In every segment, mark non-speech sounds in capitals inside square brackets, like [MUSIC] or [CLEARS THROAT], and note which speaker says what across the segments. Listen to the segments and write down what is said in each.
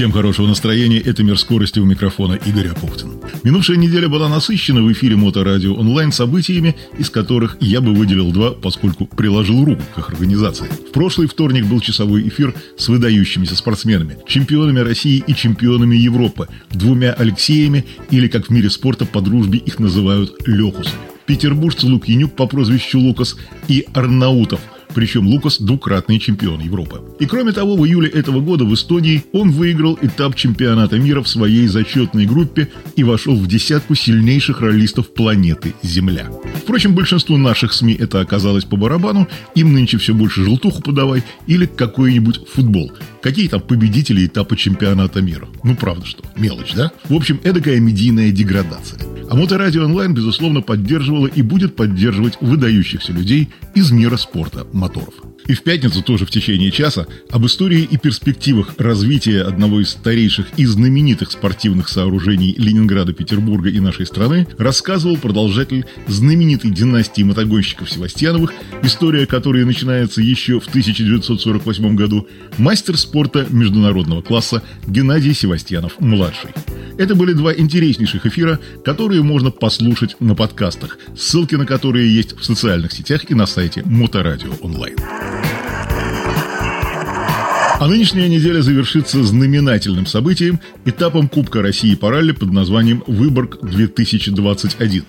Speaker 1: Всем хорошего настроения, это «Мир скорости» у микрофона Игорь Апухтин. Минувшая неделя была насыщена в эфире Моторадио онлайн событиями, из которых я бы выделил два, поскольку приложил руку к их организации. В прошлый вторник был часовой эфир с выдающимися спортсменами, чемпионами России и чемпионами Европы, двумя Алексеями, или, как в мире спорта по дружбе их называют, Лехусами. Петербуржцы Лукьянюк по прозвищу Лукас и Арнаутов – причем Лукас – двукратный чемпион Европы. И кроме того, в июле этого года в Эстонии он выиграл этап чемпионата мира в своей зачетной группе и вошел в десятку сильнейших роллистов планеты Земля. Впрочем, большинству наших СМИ это оказалось по барабану, им нынче все больше желтуху подавай или какой-нибудь футбол. Какие там победители этапа чемпионата мира? Ну, правда что, мелочь, да? В общем, эдакая медийная деградация. А Моторадио онлайн, безусловно, поддерживала и будет поддерживать выдающихся людей из мира спорта моторов. И в пятницу тоже в течение часа об истории и перспективах развития одного из старейших и знаменитых спортивных сооружений Ленинграда, Петербурга и нашей страны рассказывал продолжатель знаменитой династии мотогонщиков Севастьяновых, история которой начинается еще в 1948 году, мастер спорта международного класса Геннадий Севастьянов-младший. Это были два интереснейших эфира, которые можно послушать на подкастах, ссылки на которые есть в социальных сетях и на сайте Моторадио онлайн. А нынешняя неделя завершится знаменательным событием – этапом Кубка России по ралли под названием «Выборг-2021».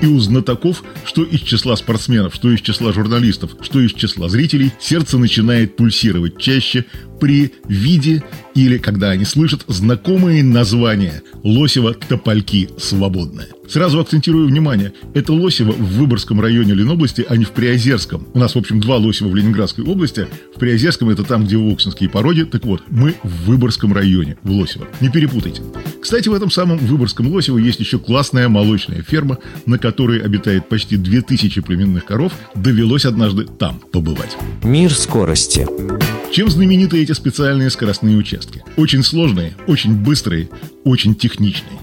Speaker 1: И у знатоков, что из числа спортсменов, что из числа журналистов, что из числа зрителей, сердце начинает пульсировать чаще при виде или когда они слышат знакомые названия Лосева «Топольки свободные». Сразу акцентирую внимание, это Лосево в Выборгском районе Ленобласти, а не в Приозерском. У нас, в общем, два Лосева в Ленинградской области. В Приозерском это там, где Воксинские пороги. Так вот, мы в Выборгском районе, в Лосево. Не перепутайте. Кстати, в этом самом Выборгском Лосево есть еще классная молочная ферма, на которой обитает почти 2000 племенных коров. Довелось однажды там побывать.
Speaker 2: Мир скорости.
Speaker 1: Чем знамениты эти специальные скоростные участки? Очень сложные, очень быстрые, очень техничные.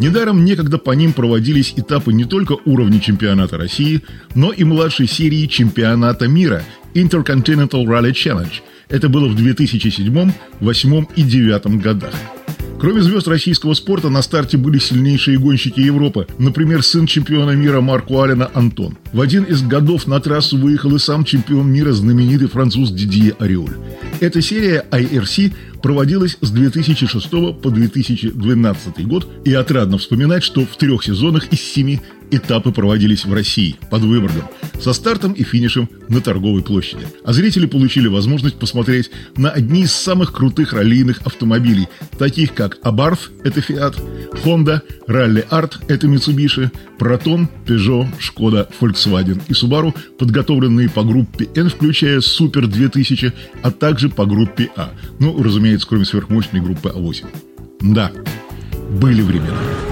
Speaker 1: Недаром некогда по ним проводились этапы не только уровня чемпионата России, но и младшей серии чемпионата мира Intercontinental Rally Challenge. Это было в 2007, 2008 и 2009 годах. Кроме звезд российского спорта, на старте были сильнейшие гонщики Европы. Например, сын чемпиона мира Марку Алина Антон. В один из годов на трассу выехал и сам чемпион мира знаменитый француз Дидье Ариоль. Эта серия IRC проводилась с 2006 по 2012 год, и отрадно вспоминать, что в трех сезонах из семи этапы проводились в России, под Выборгом, со стартом и финишем на торговой площади. А зрители получили возможность посмотреть на одни из самых крутых раллийных автомобилей, таких как Abarth – это Fiat, Honda, Rally Art – это Mitsubishi, Proton, Peugeot, Skoda, Volkswagen и Subaru, подготовленные по группе N, включая Super 2000, а также по группе А. Ну, разумеется, кроме сверхмощной группы А8. Да, были времена.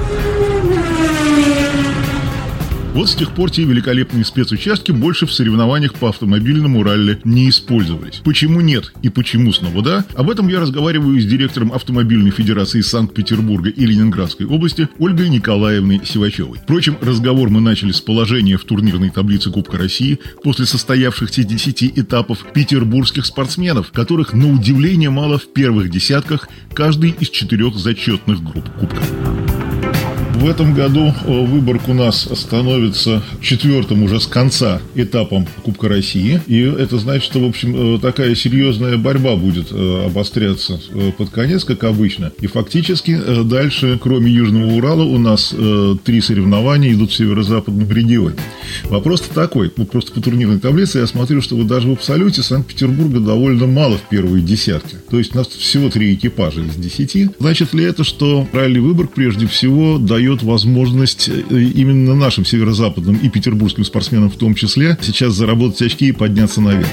Speaker 1: Вот с тех пор те великолепные спецучастки больше в соревнованиях по автомобильному ралли не использовались. Почему нет и почему снова да? Об этом я разговариваю с директором Автомобильной Федерации Санкт-Петербурга и Ленинградской области Ольгой Николаевной Сивачевой. Впрочем, разговор мы начали с положения в турнирной таблице Кубка России после состоявшихся 10 этапов петербургских спортсменов, которых на удивление мало в первых десятках каждой из четырех зачетных групп Кубка. В этом году э, Выборг у нас становится четвертым уже с конца этапом Кубка России. И это значит, что, в общем, э, такая серьезная борьба будет э, обостряться под конец, как обычно. И фактически дальше, кроме Южного Урала, у нас три соревнования идут в северо-западном регионе. Вопрос такой, ну, просто по турнирной таблице я смотрю, что вот даже в абсолюте Санкт-Петербурга довольно мало в первой десятке. То есть у нас всего три экипажа из десяти. Значит ли это, что ралли Выборг прежде всего дает дает возможность э, именно нашим северо-западным и петербургским спортсменам в том числе сейчас заработать очки и подняться наверх.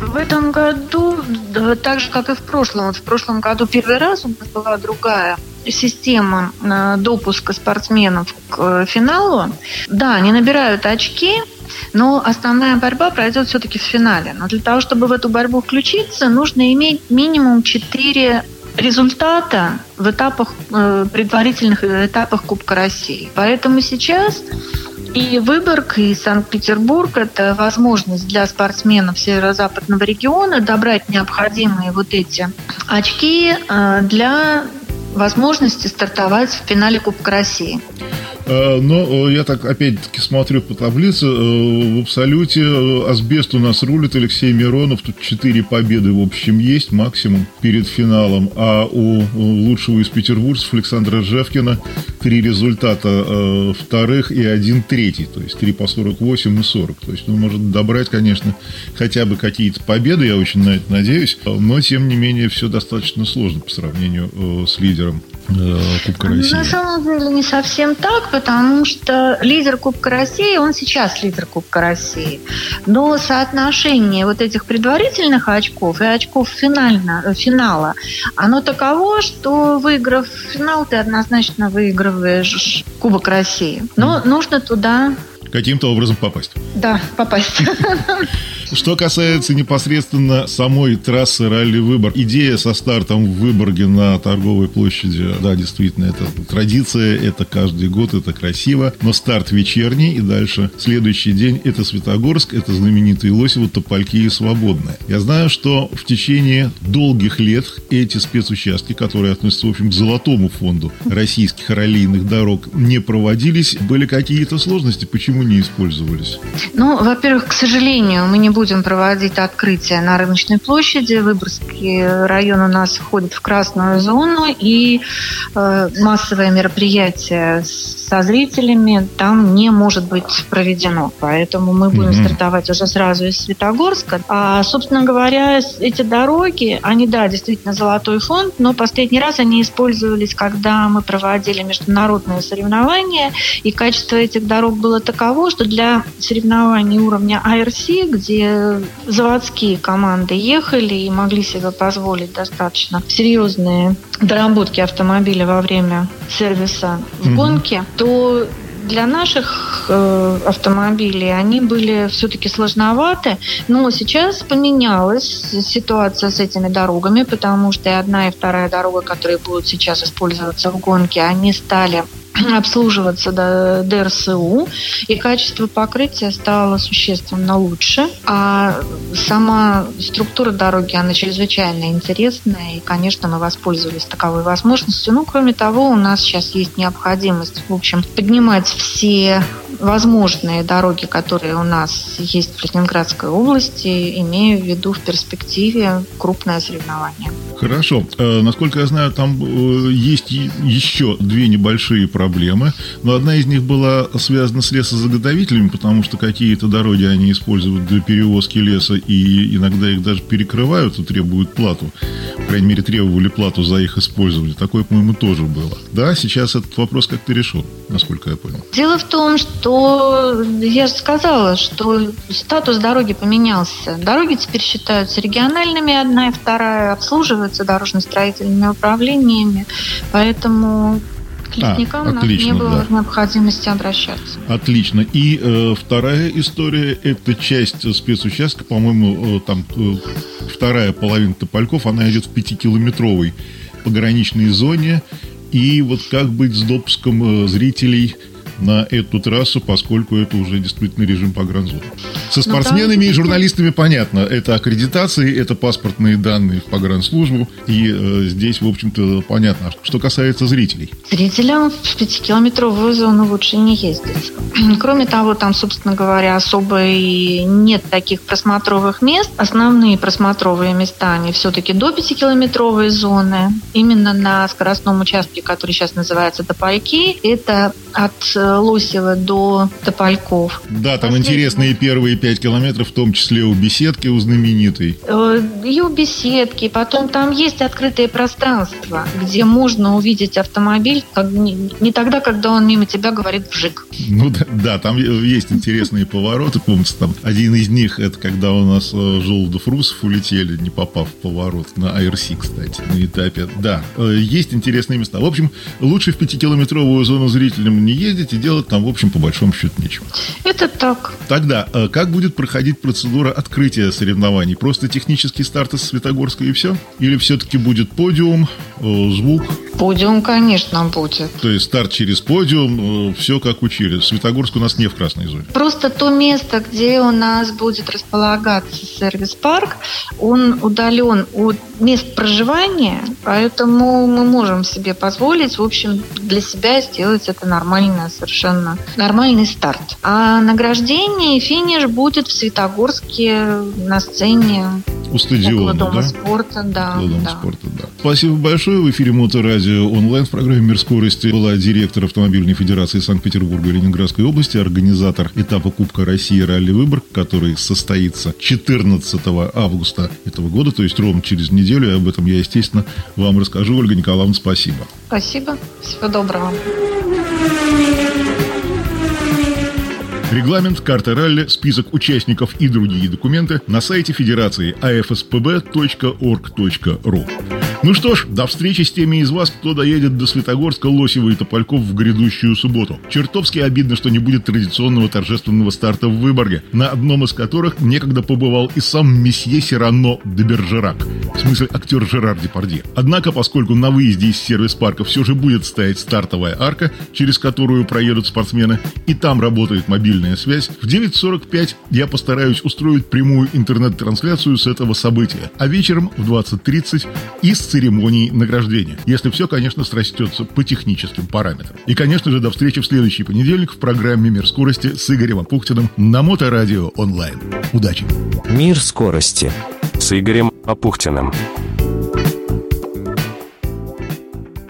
Speaker 3: В этом году, так же, как и в прошлом, в прошлом году первый раз у нас была другая система э, допуска спортсменов к э, финалу. Да, они набирают очки, но основная борьба пройдет все-таки в финале. Но для того, чтобы в эту борьбу включиться, нужно иметь минимум 4 результата в этапах, э, предварительных этапах Кубка России. Поэтому сейчас И Выборг, и Санкт-Петербург – это возможность для спортсменов северо-западного региона добрать необходимые вот эти очки э, для возможности стартовать в финале Кубка России.
Speaker 1: Э, но э, я так опять-таки смотрю по таблице. Э, в абсолюте Асбест у нас рулит Алексей Миронов. Тут 4 победы в общем есть, максимум перед финалом. А у лучшего из петербуржцев Александра Жевкина три результата вторых и один третий. То есть 3 по 48 и 40. То есть, ну, может добрать, конечно, хотя бы какие-то победы. Я очень на это надеюсь. Но, тем не менее, все достаточно сложно по сравнению с лидером Кубка России.
Speaker 3: На самом деле не совсем так, потому что лидер Кубка России, он сейчас лидер Кубка России. Но соотношение вот этих предварительных очков и очков финально, финала, оно таково, что выиграв финал, ты однозначно выигрываешь Кубок России. Но нужно туда
Speaker 1: каким-то образом попасть.
Speaker 3: Да, попасть. [LAUGHS]
Speaker 1: Что касается непосредственно самой трассы ралли-выбор, идея со стартом в Выборге на торговой площади, да, действительно, это традиция, это каждый год, это красиво, но старт вечерний, и дальше следующий день это Светогорск, это знаменитые Лосево, Топольки и Свободная. Я знаю, что в течение долгих лет эти спецучастки, которые относятся, в общем, к золотому фонду российских раллийных дорог, не проводились. Были какие-то сложности, почему не использовались?
Speaker 3: Ну, во-первых, к сожалению, мы не будем проводить открытие на рыночной площади. Выборгский район у нас входит в красную зону, и э, массовое мероприятие со зрителями там не может быть проведено. Поэтому мы будем mm-hmm. стартовать уже сразу из Светогорска. А, собственно говоря, эти дороги, они, да, действительно золотой фонд, но последний раз они использовались, когда мы проводили международные соревнования, и качество этих дорог было таково, что для соревнований уровня IRC, где заводские команды ехали и могли себе позволить достаточно серьезные доработки автомобиля во время сервиса в mm-hmm. гонке, то для наших э, автомобилей они были все-таки сложноваты, но сейчас поменялась ситуация с этими дорогами, потому что и одна, и вторая дорога, которые будут сейчас использоваться в гонке, они стали [CLEARS THROAT] обслуживаться до ДРСУ, и качество покрытия стало существенно лучше. А сама структура дороги, она чрезвычайно интересная, и, конечно, мы воспользовались таковой возможностью. Ну, кроме того, у нас сейчас есть необходимость, в общем, поднимать все возможные дороги, которые у нас есть в Ленинградской области, имея в виду в перспективе крупное соревнование.
Speaker 1: Хорошо. Э, насколько я знаю, там э, есть еще две небольшие проблемы, но одна из них была связана с лесозаготовителями, потому что какие-то дороги они используют для перевозки леса, и иногда их даже перекрывают и требуют плату. По крайней мере, требовали плату за их использование. Такое, по-моему, тоже было. Да, сейчас этот вопрос как-то решен, насколько я понял.
Speaker 3: Дело в том, что я же сказала, что статус дороги поменялся. Дороги теперь считаются региональными, одна и вторая обслуживают занимаются дорожно-строительными управлениями, поэтому к лесникам а, отлично, не было да. необходимости обращаться.
Speaker 1: Отлично. И э, вторая история – это часть спецучастка, по-моему, э, там э, вторая половина Топольков, она идет в пятикилометровой пограничной зоне. И вот как быть с допуском э, зрителей – на эту трассу, поскольку это уже действительно режим погранзоны. Со спортсменами и журналистами понятно. Это аккредитации, это паспортные данные в погранслужбу. И э, здесь, в общем-то, понятно. Что касается зрителей.
Speaker 3: Зрителям в пятикилометровую зону лучше не ездить. [CLEARS THROAT] Кроме того, там, собственно говоря, особо и нет таких просмотровых мест. Основные просмотровые места, они все-таки до пятикилометровой зоны. Именно на скоростном участке, который сейчас называется Топайки, это от э, Лосева до Топольков.
Speaker 1: Да, там интересные первые пять километров, в том числе у беседки, у знаменитой.
Speaker 3: Э, и у беседки. Потом там есть открытое пространство, где можно увидеть автомобиль как, не, не тогда, когда он мимо тебя говорит вжик.
Speaker 1: Ну да, да, там есть интересные повороты. Помните, там один из них, это когда у нас э, Желудов Русов улетели, не попав в поворот на IRC, кстати, на этапе. Да, есть интересные места. В общем, лучше в пятикилометровую зону зрителям не ездить и делать там, в общем, по большому счету нечего.
Speaker 3: Это так.
Speaker 1: Тогда, э, как будет проходить процедура открытия соревнований? Просто технический старт из Светогорска и все? Или все-таки будет подиум, э, звук?
Speaker 3: Подиум, конечно, будет.
Speaker 1: То есть старт через подиум, э, все как учили. Светогорск у нас не в красной зоне.
Speaker 3: Просто то место, где у нас будет располагаться сервис-парк, он удален от мест проживания, поэтому мы можем себе позволить, в общем, для себя сделать это нормально, совершенно нормальный старт. А награждение и финиш будет в Светогорске на сцене
Speaker 1: у стадиона,
Speaker 3: Около Дома
Speaker 1: да?
Speaker 3: спорта, да.
Speaker 1: Около Дома
Speaker 3: да.
Speaker 1: спорта, да. Спасибо большое. В эфире Моторадио онлайн в программе «Мир скорости» была директор Автомобильной Федерации Санкт-Петербурга и Ленинградской области, организатор этапа Кубка России «Ралли Выборг», который состоится 14 августа этого года, то есть ровно через неделю. И об этом я, естественно, вам расскажу. Ольга Николаевна, спасибо.
Speaker 3: Спасибо. Всего доброго.
Speaker 1: Регламент, карта ралли, список участников и другие документы на сайте Федерации afspb.org.ru. Ну что ж, до встречи с теми из вас, кто доедет до Светогорска, Лосева и Топольков в грядущую субботу. Чертовски обидно, что не будет традиционного торжественного старта в Выборге, на одном из которых некогда побывал и сам месье Сирано де Бержерак, в смысле актер Жерар Депардье. Однако, поскольку на выезде из сервис-парка все же будет стоять стартовая арка, через которую проедут спортсмены, и там работает мобильная связь, в 9.45 я постараюсь устроить прямую интернет-трансляцию с этого события, а вечером в 20.30 из церемонии награждения. Если все, конечно, срастется по техническим параметрам. И, конечно же, до встречи в следующий понедельник в программе «Мир скорости» с Игорем Апухтиным на Моторадио онлайн. Удачи!
Speaker 2: Мир скорости с Игорем Апухтиным.